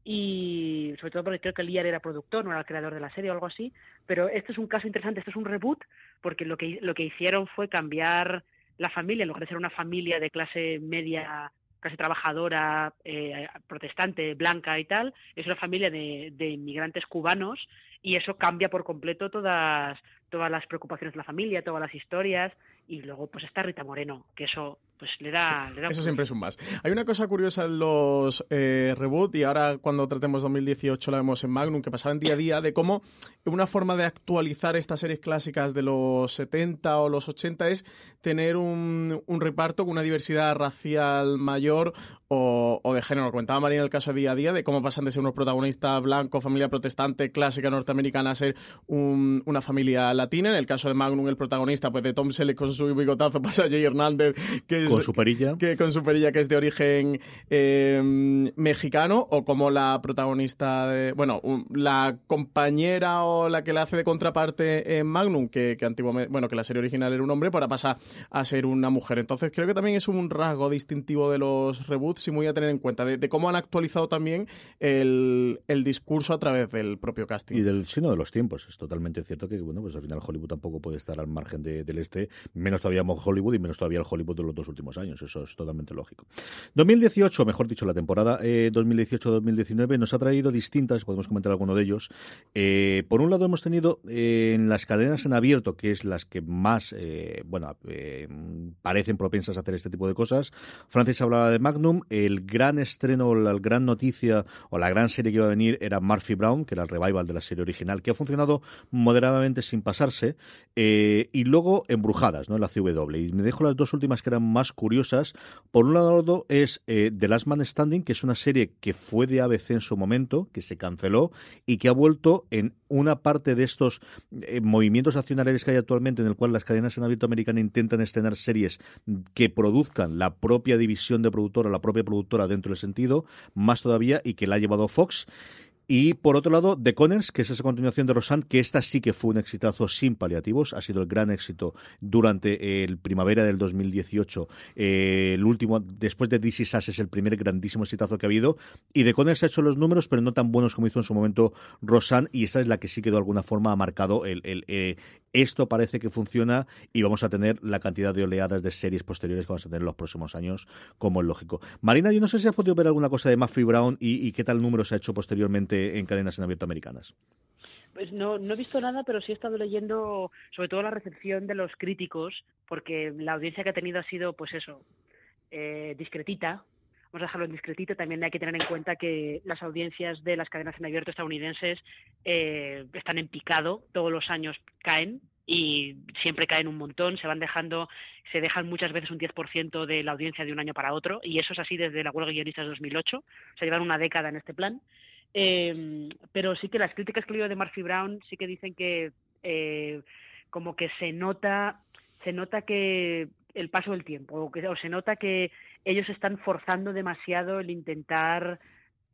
y sobre todo porque creo que Lear era productor, no era el creador de la serie o algo así, pero este es un caso interesante, este es un reboot porque lo que, lo que hicieron fue cambiar la familia, en lugar de ser una familia de clase media clase trabajadora, eh, protestante, blanca y tal, es una familia de, de, inmigrantes cubanos y eso cambia por completo todas, todas las preocupaciones de la familia, todas las historias y luego pues está Rita Moreno, que eso pues le da... Le da eso siempre es un más. Hay una cosa curiosa en los eh, reboot y ahora cuando tratemos 2018 la vemos en Magnum, que pasaba en día a día, de cómo una forma de actualizar estas series clásicas de los 70 o los 80 es tener un, un reparto con una diversidad racial mayor o, o, de género. Comentaba María en el caso de día a día de cómo pasan de ser unos protagonistas blancos, familia protestante, clásica norteamericana, a ser un, una familia latina. En el caso de Magnum, el protagonista pues de Tom Selleck con su bigotazo pasa a Jay Hernández, que con su perilla. Que, con su perilla, que es de origen eh, mexicano, o como la protagonista de. Bueno, la compañera o la que le hace de contraparte en Magnum, que, que antiguamente. Bueno, que la serie original era un hombre, pues ahora pasa a ser una mujer. Entonces creo que también es un rasgo distintivo de los reboots y muy a tener en cuenta, de, cómo han actualizado también el, el, discurso a través del propio casting. Y del sino de los tiempos. Es totalmente cierto que, bueno, pues al final Hollywood tampoco puede estar al margen de, del este, menos todavía Hollywood y menos todavía el Hollywood de los dos últimos años. Eso es totalmente lógico. 2018, mejor dicho, la temporada eh, 2018-2019 nos ha traído distintas, podemos comentar alguno de ellos. Eh, por un lado hemos tenido eh, en las cadenas en abierto, que es las que más, eh, bueno, eh, parecen propensas a hacer este tipo de cosas. Francis hablaba de Magnum, el gran estreno, la gran noticia o la gran serie que iba a venir era Murphy Brown, que era el revival de la serie original, que ha funcionado moderadamente sin pasarse, y luego Embrujadas, ¿no? La CW. Y me dejo las dos últimas que eran más curiosas. Por un lado es eh, The Last Man Standing, que es una serie que fue de ABC en su momento, que se canceló y que ha vuelto en una parte de estos eh, movimientos accionarios que hay actualmente, en el cual las cadenas en abierto americana intentan estrenar series que produzcan la propia división de productora, la propia productora dentro del sentido, más todavía, y que la ha llevado Fox. Y por otro lado, The Conners, que es esa continuación de Rosanne, que esta sí que fue un exitazo sin paliativos, ha sido el gran éxito durante el primavera del 2018. Eh, el último, después de This Is es el primer grandísimo exitazo que ha habido. Y The Conners ha hecho los números, pero no tan buenos como hizo en su momento Rosanne, y esta es la que sí que de alguna forma ha marcado el, eh, esto parece que funciona y vamos a tener la cantidad de oleadas de series posteriores que vamos a tener en los próximos años, como es lógico. Marina, yo no sé si has podido ver alguna cosa de Murphy Brown y, y qué tal número se ha hecho posteriormente en cadenas en abierto americanas. Pues no, no he visto nada, pero sí he estado leyendo sobre todo la recepción de los críticos, porque la audiencia que ha tenido ha sido, pues eso, eh, discretita, vamos a dejarlo en discretito, también hay que tener en cuenta que las audiencias de las cadenas en abierto estadounidenses eh, están en picado, todos los años caen y siempre caen un montón, se van dejando, se dejan muchas veces un 10% de la audiencia de un año para otro, y eso es así desde la huelga guionistas de 2008, se llevan una década en este plan. Eh, pero sí que las críticas que leído de Murphy Brown sí que dicen que eh, como que se nota, se nota que el paso del tiempo, o, que, o se nota que ellos están forzando demasiado el intentar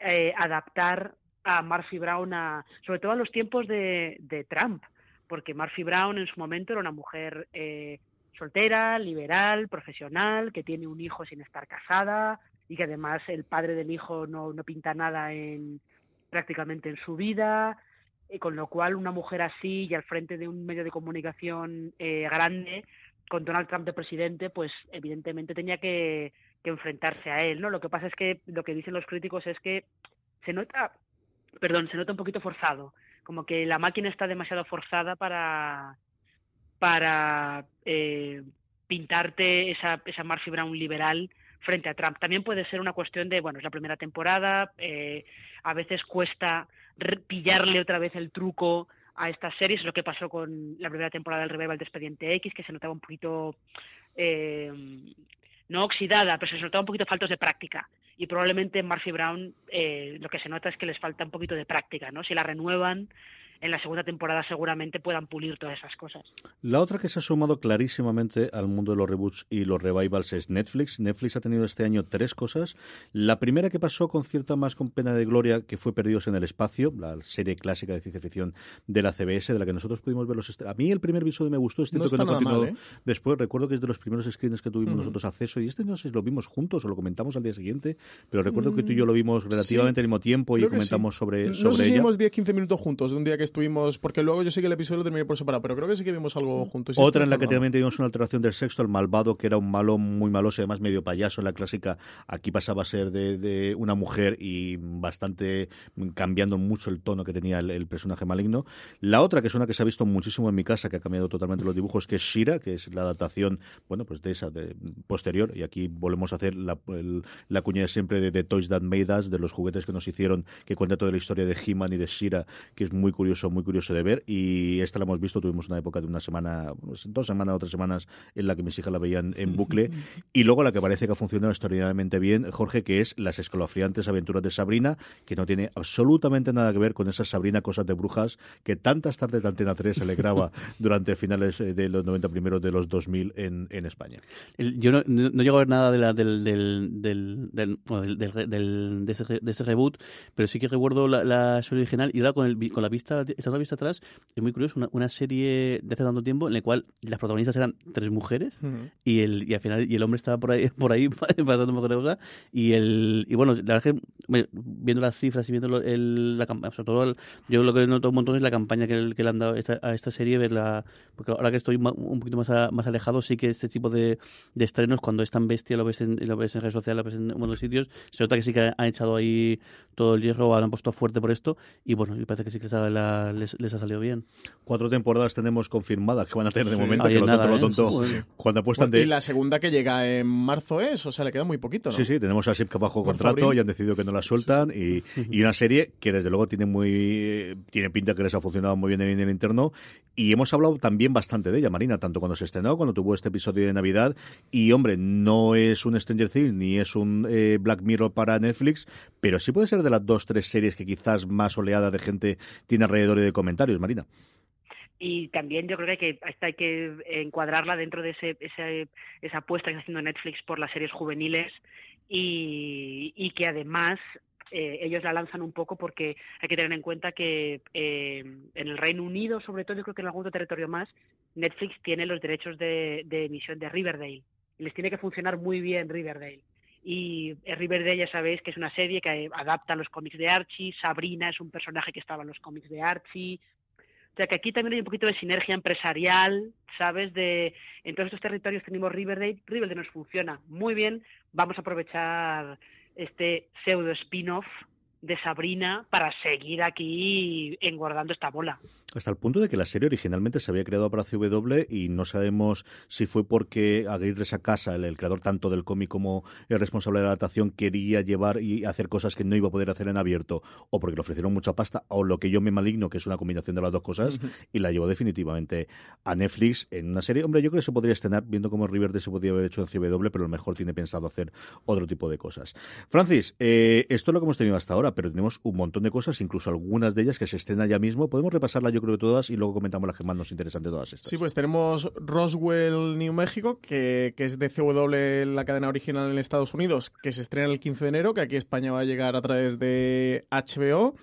eh, adaptar a Murphy Brown a, sobre todo a los tiempos de, de Trump, porque Murphy Brown en su momento era una mujer eh, soltera, liberal, profesional, que tiene un hijo sin estar casada y que además el padre del hijo no, no pinta nada en prácticamente en su vida, y con lo cual una mujer así y al frente de un medio de comunicación eh, grande con Donald Trump de presidente, pues evidentemente tenía que, que enfrentarse a él, ¿no? Lo que pasa es que lo que dicen los críticos es que se nota, perdón, se nota un poquito forzado, como que la máquina está demasiado forzada para para eh, pintarte esa, esa Murphy Brown liberal frente a Trump. También puede ser una cuestión de, bueno, es la primera temporada, eh, a veces cuesta pillarle otra vez el truco a estas series, lo que pasó con la primera temporada del Revival de Expediente X, que se notaba un poquito, eh, no oxidada, pero se notaba un poquito faltos de práctica. Y probablemente en Murphy Brown eh, lo que se nota es que les falta un poquito de práctica, ¿no? Si la renuevan, en la segunda temporada seguramente puedan pulir todas esas cosas. La otra que se ha sumado clarísimamente al mundo de los reboots y los revivals es Netflix. Netflix ha tenido este año tres cosas. La primera que pasó con cierta más con pena de gloria, que fue Perdidos en el Espacio, la serie clásica de ciencia ficción de la CBS, de la que nosotros pudimos ver los... A mí el primer episodio me gustó, es que no continuó ¿eh? después. Recuerdo que es de los primeros screens que tuvimos nosotros acceso y este no sé si lo vimos juntos o lo comentamos al día siguiente, pero recuerdo que tú y yo lo vimos relativamente al mismo tiempo y comentamos sobre, no sobre sé si vimos 10-15 minutos juntos de un día que estuvimos, porque luego yo sé que el episodio lo terminé por separado, pero creo que sí que vimos algo juntos. Otra en la que también teníamos una alteración del sexto, el malvado, que era un malo muy maloso, además medio payaso en la clásica. Aquí pasaba a ser de, una mujer y bastante cambiando mucho el tono que tenía el, personaje maligno. La otra, que es una que se ha visto muchísimo en mi casa, que ha cambiado totalmente los dibujos, que es Shira, que es la adaptación, bueno, pues de esa de, posterior. Y aquí volvemos a hacer la, la cuña de siempre de, de, Toys That Made Us, de los juguetes que nos hicieron, que cuenta toda la historia de He-Man y de Shira, que es muy curioso, muy curioso de ver y esta la hemos visto, tuvimos una época de una semana, dos semanas o tres semanas en la que mis hijas la veían en bucle y luego la que parece que ha funcionado extraordinariamente bien, Jorge, que es Las escalofriantes aventuras de Sabrina, que no tiene absolutamente nada que ver con esa Sabrina Cosas de Brujas que tantas tardes de Antena 3 se le graba durante finales eh, de los 90 primeros de los 2000 en, en España. yo no, no, llego a ver nada de la, del, del, del, del, de, ese, de, ese, reboot, pero sí que recuerdo la, la original y ahora con, el, con la vista, esta vista atrás, es muy curioso, una, serie de hace tanto tiempo en la cual las protagonistas eran tres mujeres y el y al final y el hombre estaba por ahí por ahí pasando un cosa y el y bueno, la verdad es que viendo las cifras y viendo el, la campaña, sobre todo yo lo que noto un montón es la campaña que, que le han dado a esta serie, verla porque ahora que estoy un poquito más, más alejado, sí que este tipo de, de estrenos cuando es tan bestia, lo ves en, lo ves en redes sociales, lo ves en buenos sitios, se nota que sí que han echado ahí todo el hierro, han puesto fuerte por esto y bueno, y parece que sí que les ha salido bien. Cuatro temporadas tenemos confirmadas que van a tener de momento, que lo lo tonto, ¿eh? cuando apuestan de... Y la segunda que llega en marzo es, o sea, le queda muy poquito, ¿no? Sí, sí, tenemos a Sipka bajo contrato y han decidido que no la sueltan y, y, una serie que desde luego tiene muy tiene pinta que les ha funcionado muy bien en el interno y hemos hablado también bastante de ella, Marina, tanto cuando se estrenó, cuando tuvo este episodio de Navidad y, hombre, no es un Stranger Things ni es un eh, Black Mirror para Netflix, pero sí puede ser de las dos, tres series que quizás más oleada de gente tiene alrededor de comentarios, Marina y también yo creo que hay que, hay que encuadrarla dentro de ese, esa apuesta que está haciendo Netflix por las series juveniles y, y que además eh, ellos la lanzan un poco porque hay que tener en cuenta que eh, en el Reino Unido, sobre todo, yo creo que en algún otro territorio más, Netflix tiene los derechos de, de emisión de Riverdale. Y les tiene que funcionar muy bien Riverdale. Y eh, Riverdale ya sabéis que es una serie que adapta los cómics de Archie, Sabrina es un personaje que estaba en los cómics de Archie, o sea que aquí también hay un poquito de sinergia empresarial, ¿sabes? De en todos estos territorios tenemos Riverdale, Riverdale nos funciona muy bien, vamos a aprovechar este pseudo spin-off de Sabrina para seguir aquí engordando esta bola. Hasta el punto de que la serie originalmente se había creado para CW y no sabemos si fue porque Aguirre Sacasa, el, el creador tanto del cómic como el responsable de la adaptación, quería llevar y hacer cosas que no iba a poder hacer en abierto, o porque le ofrecieron mucha pasta, o lo que yo me maligno, que es una combinación de las dos cosas, y la llevó definitivamente a Netflix en una serie. Hombre, yo creo que se podría estrenar, viendo cómo Riverdale se podría haber hecho en CW, pero a lo mejor tiene pensado hacer otro tipo de cosas. Francis, eh, esto es lo que hemos tenido hasta ahora, pero tenemos un montón de cosas, incluso algunas de ellas que se estrenan ya mismo. Podemos repasarla, yo creo todas, y luego comentamos las que más nos interesan de todas estas. Sí, pues tenemos Roswell, New México, que, que es de CW, la cadena original en Estados Unidos, que se estrena el 15 de enero, que aquí España va a llegar a través de HBO.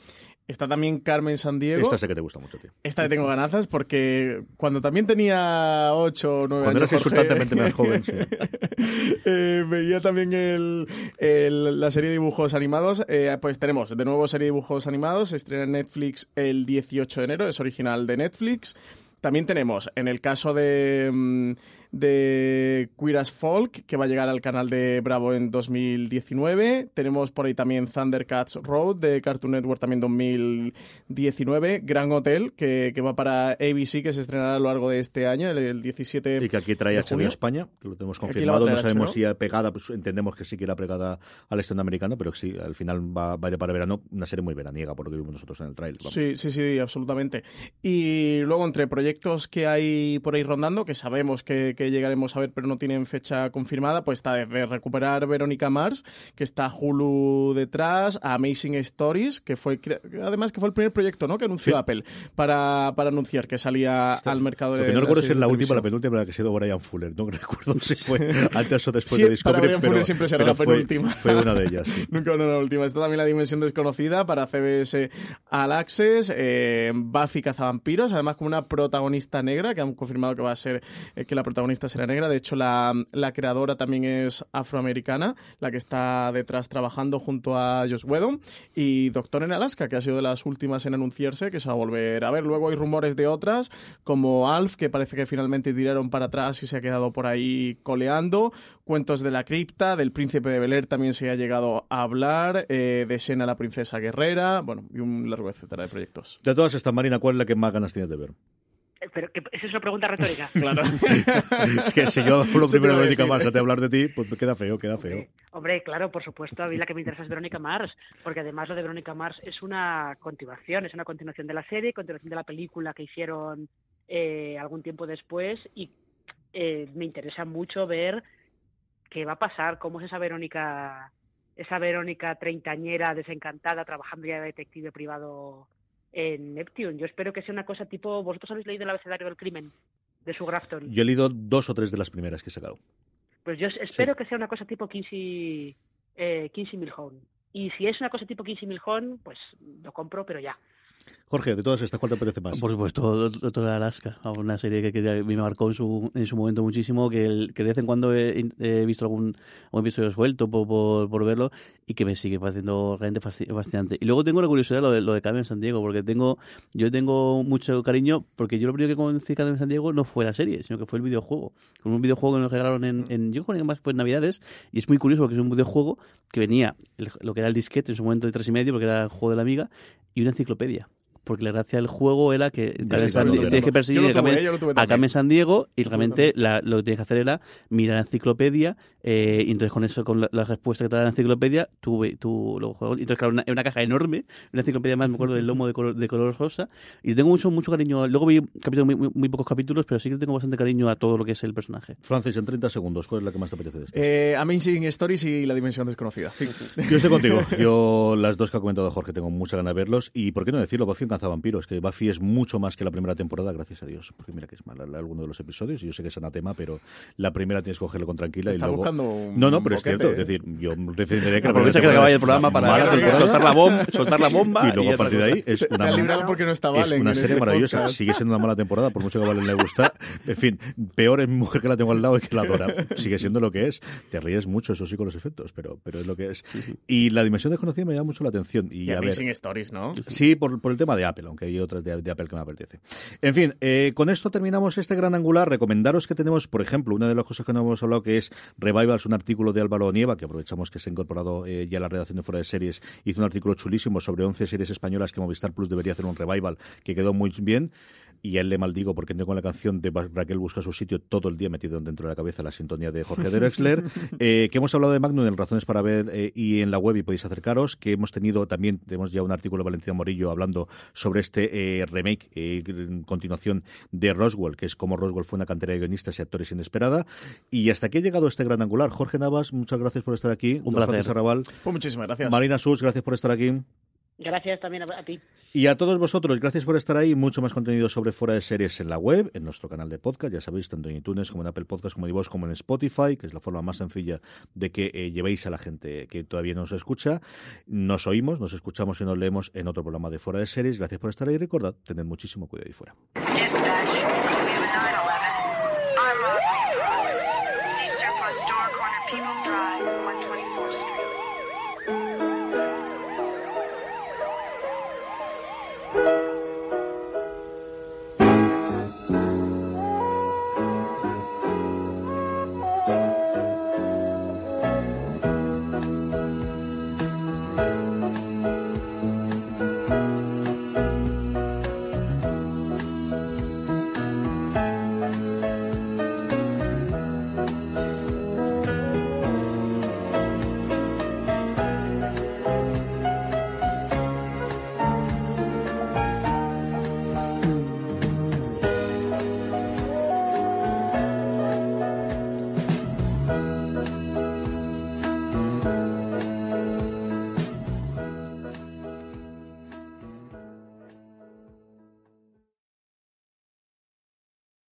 Está también Carmen Sandiego. Esta sé que te gusta mucho, tío. Esta le tengo ganazas porque cuando también tenía 8 o 9 cuando años. Cuando eras insultantemente más joven, sí. eh, veía también el, el, la serie de dibujos animados. Eh, pues tenemos de nuevo serie de dibujos animados. Se estrena en Netflix el 18 de enero. Es original de Netflix. También tenemos, en el caso de, mm, de Queer as Folk, que va a llegar al canal de Bravo en 2019. Tenemos por ahí también Thundercats Road de Cartoon Network también 2019. Gran Hotel, que, que va para ABC, que se estrenará a lo largo de este año, el, 17 Y que aquí trae HBO España, que lo tenemos confirmado. No sabemos si pegada, pues entendemos que sí que era pegada al estreno americano, pero sí, al final va, va a ir para verano. Una serie muy veraniega, por lo que vimos nosotros en el trailer. Sí, sí, sí, absolutamente. Y luego, entre proyectos que hay por ahí rondando, que sabemos que, que llegaremos a ver, pero no tienen fecha confirmada, pues está de recuperar Verónica Mars, que está Hulu detrás, Amazing Stories, que fue además que fue el primer proyecto ¿no? que anunció Apple para, para anunciar que salía al mercado de. no recuerdo si es la última la penúltima, la que ha sido Brian Fuller. No recuerdo si fue antes o después de Discovery. Para Brian pero, Fuller siempre será la penúltima. Fue, una de ellas. Sí. Nunca una la última. Está también la dimensión desconocida para CBS All Access, eh, Buffy Cazavampiros, además como una protagonista negra, que han confirmado que va a ser eh, que la protagonista será negra. De hecho, la, creadora también es afroamericana, la que está detrás trabajando junto a Josh Whedon. Y Doctor en Alaska, que ha sido de las últimas en anunciarse, que se va a volver a ver. Luego hay rumores de otras, como Alf, que parece que finalmente tiraron para atrás y se ha quedado por ahí coleando. Cuentos de la cripta, del príncipe de Bel también se ha llegado a hablar, eh, de Sena la princesa guerrera, bueno, y un largo etcétera de proyectos. De todas estas, Marina, ¿cuál es la que más ganas tienes de ver? Pero que, esa es una pregunta retórica. claro. es que si yo lo primero de Verónica Mars a te hablar de ti, pues queda feo, queda feo. Hombre, claro, por supuesto, a mí la que me interesa es Verónica Mars, porque además lo de Verónica Mars es una continuación, es una continuación de la serie, continuación de la película que hicieron eh, algún tiempo después y eh, me interesa mucho ver qué va a pasar, cómo es esa Verónica, esa Verónica treintañera desencantada trabajando ya de detective privado en Neptune. Yo espero que sea una cosa tipo, vosotros habéis leído el abecedario del crimen de su Grafton. Yo he leído dos o tres de las primeras que he sacado. Pues yo espero que sea una cosa tipo Kinsey, eh, Kinsey Milhone. Y si es una cosa tipo Kinsey Milhone, pues lo compro, pero ya. Jorge, de todas estas, ¿cuál te parece más? Por supuesto, toda Alaska, una serie que, me marcó en su, en su momento muchísimo, que, que de vez en cuando he, visto algún, episodio suelto por, por, verlo y que me sigue pareciendo realmente fascinante. Y luego tengo la curiosidad lo de, lo de Carmen San Diego, porque tengo yo tengo mucho cariño, porque yo lo primero que conocí Carmen San Diego no fue la serie, sino que fue el videojuego. Con un videojuego que nos regalaron en, en yo creo que más fue en Navidades, y es muy curioso porque es un videojuego que venía, lo que era el disquete en su momento de tres y medio, porque era el juego de la amiga, y una enciclopedia porque la gracia del juego era que tienes que perseguir a Carmen San Diego y realmente lo que tienes que hacer era mirar la enciclopedia eh, y entonces con eso, con la, respuesta que te da la enciclopedia, tú, tú lo juegas. Entonces, claro, una, una caja enorme, una enciclopedia más, me acuerdo del lomo de color, de color rosa y tengo mucho, mucho cariño. Luego vi capítulos, muy, muy, pocos capítulos, pero sí que tengo bastante cariño a todo lo que es el personaje. Francis, en 30 segundos, ¿cuál es la que más te apetece de esto? Eh, Amazing Stories y La Dimensión Desconocida. Yo estoy contigo. Yo, las dos que ha comentado Jorge, tengo mucha ganas de verlos. Y por qué no decirlo, Buffy en Vampiros, que Buffy es mucho más que la primera temporada, gracias a Dios. Porque mira que es mal alguno de los episodios, y yo sé que es anatema, pero la primera tienes que cogerlo con tranquila. y luego... buscando No, no, pero es cierto. Es decir, yo defenderé que la Aprovecha que acaba el programa para soltar la, bomba, soltar la bomba. Y luego a partir de ahí es una, porque no está es una serie maravillosa. Sigue siendo una mala temporada, por mucho que a Valen le gusta. En fin, peor es mujer que la tengo al lado y que la adora. Sigue siendo lo que es. Te ríes mucho, eso sí, con los efectos, pero, pero es lo que es. Y la dimensión desconocida me llama mucho la atención. Y, y a ver, Stories, ¿no? Sí, por, por el tema de Apple, aunque hay otras de, Apple que me apetece. En fin, eh, con esto terminamos este gran angular. Recomendaros que tenemos, por ejemplo, una de las cosas que no hemos hablado que es Revivals, un artículo de Álvaro Nieva, que aprovechamos que se ha incorporado eh, ya a la redacción de Fuera de Series, hizo un artículo chulísimo sobre 11 series españolas que Movistar Plus debería hacer un revival, que quedó muy bien y a él le maldigo porque tengo la canción de Raquel busca su sitio todo el día metido dentro de la cabeza la sintonía de Jorge Derexler, eh, que hemos hablado de Magnum en Razones para Ver eh, y en la web y podéis acercaros, que hemos tenido también, tenemos ya un artículo de Valentina Morillo hablando sobre este eh, remake, en continuación de Roswell, que es como Roswell fue una cantera de guionistas y actores inesperada. Y hasta aquí ha llegado este gran angular. Jorge Navas, muchas gracias por estar aquí. Un placer. Arrabal. Pues muchísimas gracias. Marina Sus, gracias por estar aquí. Gracias también a, ti. Y a todos vosotros, gracias por estar ahí. Mucho más contenido sobre Fuera de Series en la web, en nuestro canal de podcast, ya sabéis, tanto en iTunes como en Apple Podcast, como en vos, como en Spotify, que es la forma más sencilla de que eh, llevéis a la gente que todavía no nos escucha. Nos oímos, nos escuchamos y nos leemos en otro programa de Fuera de Series. Gracias por estar ahí. Recordad, tened muchísimo cuidado ahí fuera.